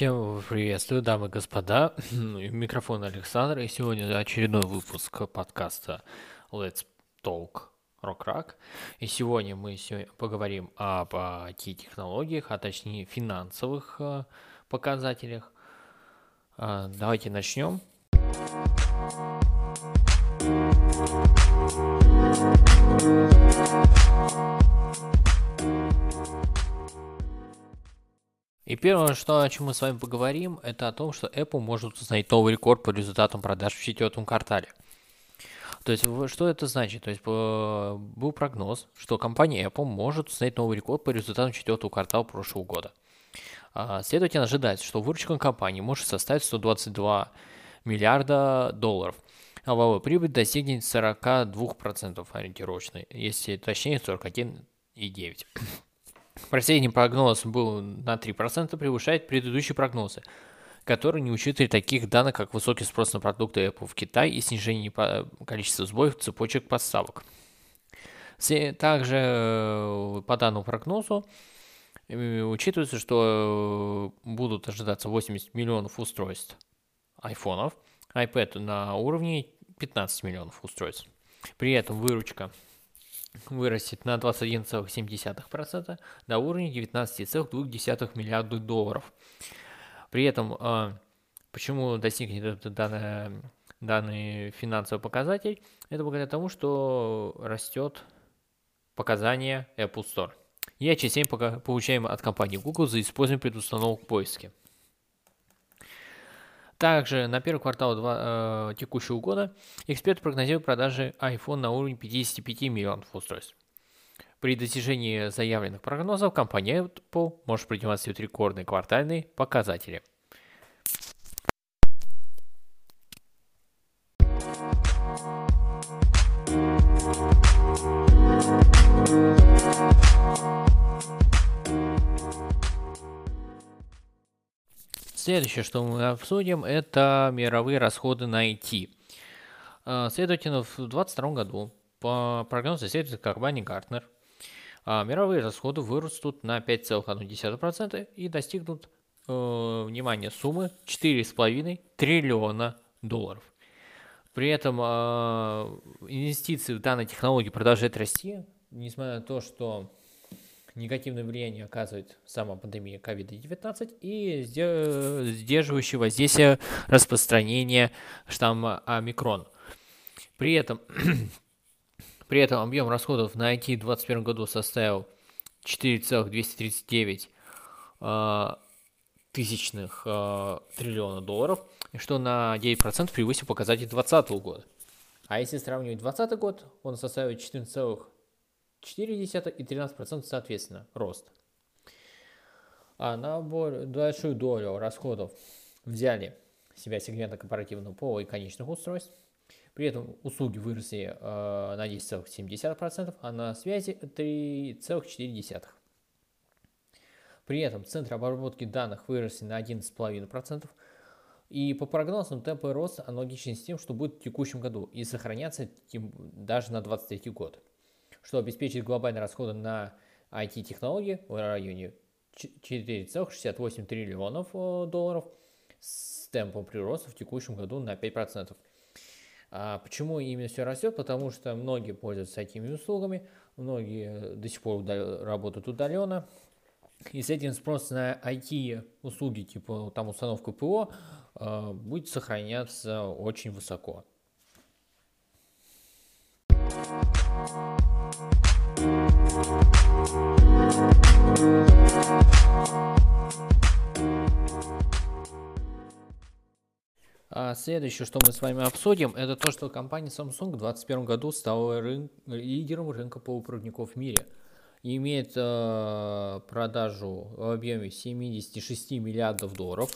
Всем приветствую, дамы и господа. Микрофон Александр, и сегодня очередной выпуск подкаста Let's Talk Rock Rock. И сегодня мы поговорим об IT-технологиях, а точнее финансовых э, показателях. А, давайте начнем. И первое, что, о чем мы с вами поговорим, это о том, что Apple может установить новый рекорд по результатам продаж в четвертом квартале. То есть, что это значит? То есть, был прогноз, что компания Apple может установить новый рекорд по результатам четвертого квартала прошлого года. А, следовательно, ожидается, что выручка компании может составить 122 миллиарда долларов. А валовая прибыль достигнет 42% ориентировочной, если точнее 41,9%. Последний прогноз был на 3%, превышает предыдущие прогнозы, которые не учитывали таких данных, как высокий спрос на продукты Apple в Китае и снижение количества сбоев цепочек поставок. Также э, по данному прогнозу э, учитывается, что э, будут ожидаться 80 миллионов устройств айфонов, iPad на уровне 15 миллионов устройств. При этом выручка вырастет на 21,7% до уровня 19,2 миллиарда долларов. При этом, а, почему достигнет данный, данный финансовый показатель? Это благодаря тому, что растет показания Apple Store. Я частей получаем от компании Google за использование предустановок поиски. Также на первый квартал 2, э, текущего года эксперты прогнозируют продажи iPhone на уровне 55 миллионов устройств. При достижении заявленных прогнозов компания Apple может продемонстрировать рекордные квартальные показатели. Следующее, что мы обсудим, это мировые расходы на IT. А, следовательно, в 2022 году, по прогнозу исследователя компании Gartner, а, мировые расходы вырастут на 5,1% и достигнут, э, внимание, суммы 4,5 триллиона долларов. При этом э, инвестиции в данной технологии продолжают расти, несмотря на то, что негативное влияние оказывает сама пандемия COVID-19 и сдерживающее воздействие распространения штамма омикрон. При этом, при этом объем расходов на IT в 2021 году составил 4,239 э, тысячных э, триллиона долларов, что на 9% превысил показатель 2020 года. А если сравнивать 2020 год, он составил 14, 0,4 и 13% соответственно рост. А на большую долю расходов взяли себя сегмента корпоративного ПО и конечных устройств. При этом услуги выросли э, на 10,7%, а на связи 3,4%. При этом центры обработки данных выросли на 11,5%. И по прогнозам темпы роста аналогичны с тем, что будет в текущем году и сохранятся даже на 2023 год что обеспечит глобальные расходы на IT-технологии в районе 4,68 триллионов э, долларов с темпом прироста в текущем году на 5%. А почему именно все растет? Потому что многие пользуются этими услугами, многие до сих пор удал- работают удаленно. И с этим спрос на IT-услуги, типа там установка ПО, э, будет сохраняться очень высоко. А следующее, что мы с вами обсудим, это то, что компания Samsung в 2021 году стала рын... лидером рынка полупроводников в мире и имеет э, продажу в объеме 76 миллиардов долларов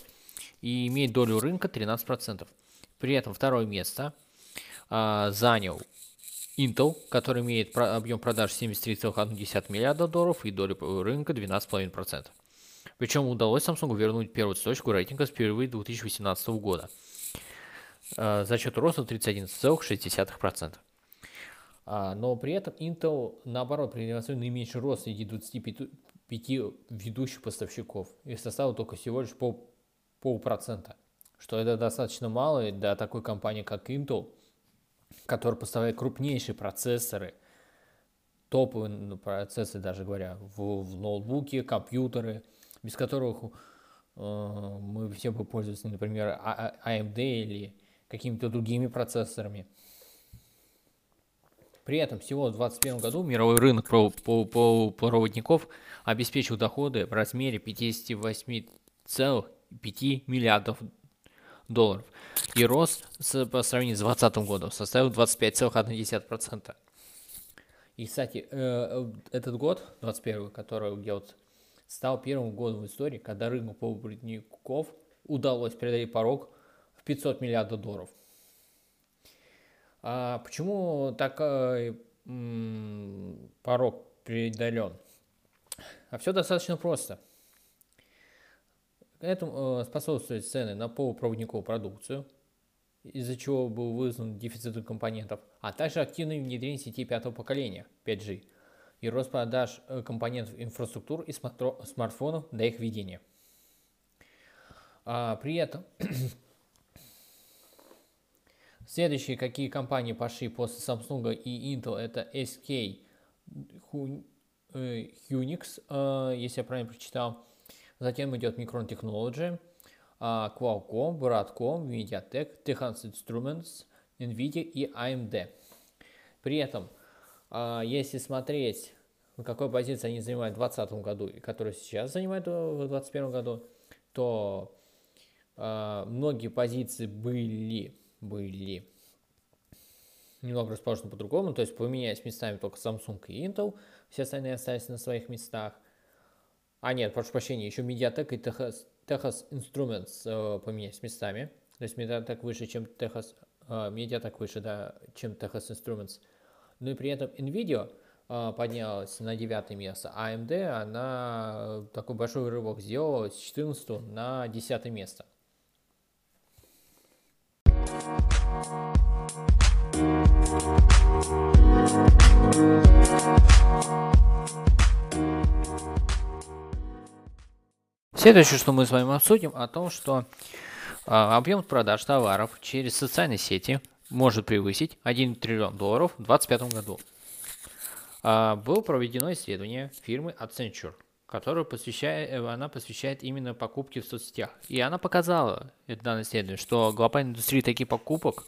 и имеет долю рынка 13%. При этом второе место э, занял Intel, который имеет объем продаж 73,1 миллиарда долларов и долю рынка 12,5%. Причем удалось Samsung вернуть первую точку рейтинга с впервые 2018 года э, за счет роста 31,6%. А, но при этом Intel, наоборот, продемонстрирует наименьший рост среди 25 ведущих поставщиков и составил только всего лишь пол полпроцента, что это достаточно мало для такой компании, как Intel, которая поставляет крупнейшие процессоры, топовые ну, процессоры, даже говоря, в, в ноутбуки, компьютеры, без которых э, мы все бы пользовались, например, AMD а, а, или какими-то другими процессорами. При этом всего в 2021 году мировой рынок полупроводников обеспечил доходы в размере 58,5 миллиардов долларов. И рост по сравнению с 2020 годом составил 25,1%. И, кстати, э, этот год, 21 который я вот стал первым годом в истории, когда рынку полупроводников удалось преодолеть порог в 500 миллиардов долларов. А почему такой порог преодолен? А все достаточно просто. Этому э, способствуют цены на полупроводниковую продукцию, из-за чего был вызван дефицит компонентов, а также активное внедрение сетей пятого поколения 5G и рост продаж э, компонентов инфраструктур и смартфонов для их ведения. А при этом следующие какие компании пошли после Samsung и Intel это SK э, Unix, если я правильно прочитал, Затем идет Micron Technology, а, Qualcomm, Broadcom, MediaTek, Texas Instruments, NVIDIA и AMD. При этом, а, если смотреть, какой позиции они занимают в 2020 году и которые сейчас занимают в 2021 году, то а, многие позиции были, были немного расположены по-другому, то есть поменялись местами только Samsung и Intel, все остальные остались на своих местах. А, нет, прошу прощения, еще Mediatek и Texas, Texas Instruments э, поменялись местами. То есть Mediatek выше, чем Texas, э, Mediatek выше, да, чем Texas Instruments. Ну и при этом NVIDIA э, поднялась на девятое место, а AMD, она э, такой большой рывок сделала с 14 на 10 место. Следующее, что мы с вами обсудим, о том, что а, объем продаж товаров через социальные сети может превысить 1 триллион долларов в 2025 году. А, было проведено исследование фирмы Accenture, которое посвящает, э, она посвящает именно покупке в соцсетях. И она показала, это данное исследование, что глобальная индустрия таких покупок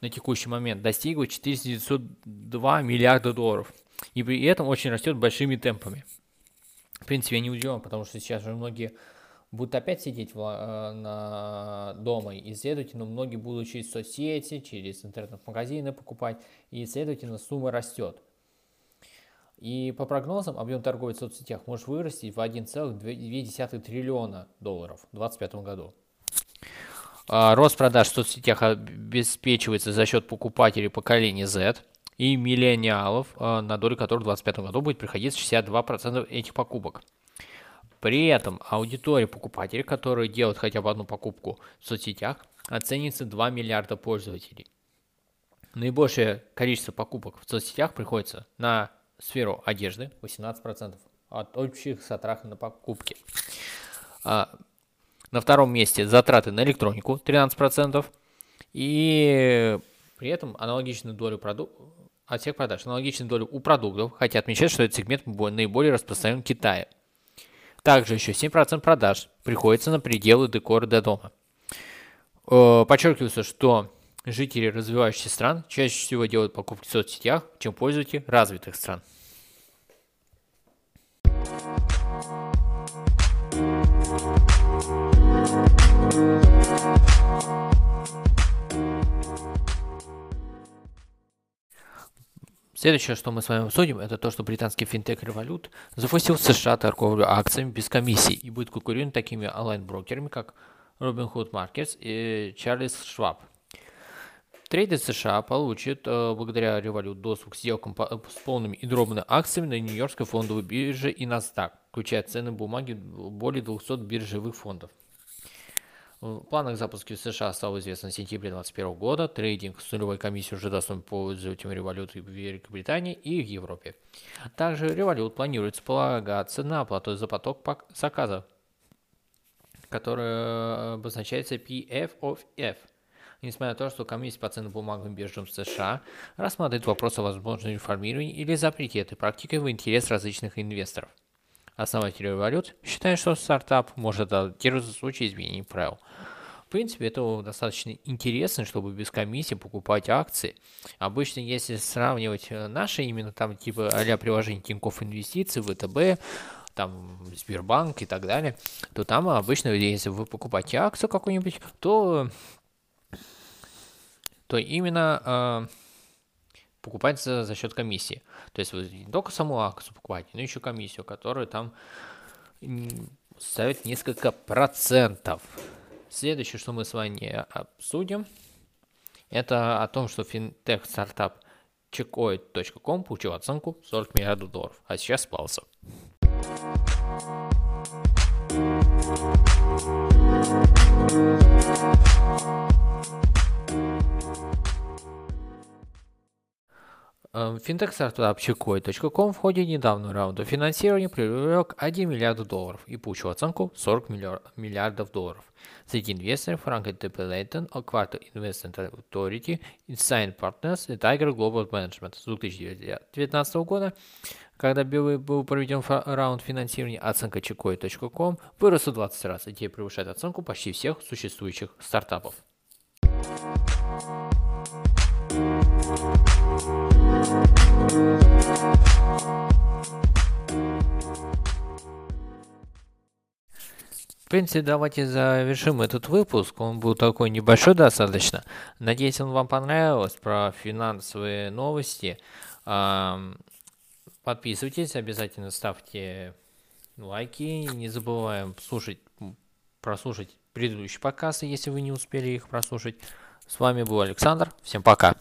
на текущий момент достигла 492 миллиарда долларов. И при этом очень растет большими темпами. В принципе, я не удивлен, потому что сейчас уже многие будут опять сидеть в, э, на, дома, и, следовательно, многие будут через соцсети, через интернет-магазины покупать, и, следовательно, сумма растет. И по прогнозам, объем торговли в соцсетях может вырасти в 1,2 триллиона долларов в 2025 году. А, рост продаж в соцсетях обеспечивается за счет покупателей поколения Z – и миллениалов, а, на долю которых в 2025 году будет приходиться 62% этих покупок. При этом аудитория покупателей, которые делают хотя бы одну покупку в соцсетях, оценится 2 миллиарда пользователей. Наибольшее количество покупок в соцсетях приходится на сферу одежды 18% от общих затрат на покупки. А, на втором месте затраты на электронику 13%. И при этом аналогичную долю продуктов от всех продаж. Аналогичную долю у продуктов, хотя отмечать, что этот сегмент наиболее распространен в Китае. Также еще 7% продаж приходится на пределы декора до дома. Э, подчеркивается, что жители развивающихся стран чаще всего делают покупки в соцсетях, чем пользователи развитых стран. Следующее, что мы с вами обсудим, это то, что британский финтех Revolut запустил в США торговлю акциями без комиссий и будет конкурировать такими онлайн-брокерами, как Robinhood Markets и Charles Schwab. Трейдер США получит э, благодаря Revolut доступ к сделкам по, с полными и дробными акциями на Нью-Йоркской фондовой бирже и NASDAQ, включая цены бумаги более 200 биржевых фондов. В планах запуска в США стало известно в сентябре 2021 года. Трейдинг с нулевой комиссией уже доступен пользователям Revolut в Великобритании и в Европе. Также Revolut планируется полагаться на оплату за поток заказов, которая обозначается PF of F. Несмотря на то, что комиссия по ценным бумагам биржам США рассматривает вопрос о возможном реформировании или запрете этой практики в интерес различных инвесторов. Основатель револют считает, что стартап может адаптироваться в случае изменений правил. В принципе, это достаточно интересно, чтобы без комиссии покупать акции. Обычно, если сравнивать э, наши именно там типа а приложения Тинькофф Инвестиции, ВТБ, там Сбербанк и так далее, то там обычно, если вы покупаете акцию какую-нибудь, то, то именно э, покупается за счет комиссии. То есть вы не только саму акцию покупаете, но еще комиссию, которая там ставит несколько процентов. Следующее, что мы с вами обсудим, это о том, что финтех-стартап checkoid.com получил оценку 40 миллиардов долларов, а сейчас спался. Финтех-стартап Chicoy.com в ходе недавнего раунда финансирования привлек 1 миллиард долларов и получил оценку 40 миллиардов долларов. Среди инвесторов Frank Depilaton, Quarter Investment Authority, Insign Partners и Tiger Global Management с 2019 года, когда был проведен раунд финансирования, оценка Chicoy.com выросла 20 раз, и превышает оценку почти всех существующих стартапов. В принципе, давайте завершим этот выпуск. Он был такой небольшой достаточно. Надеюсь, он вам понравился про финансовые новости. Подписывайтесь, обязательно ставьте лайки. Не забываем слушать, прослушать предыдущие подкасты, если вы не успели их прослушать. С вами был Александр. Всем пока.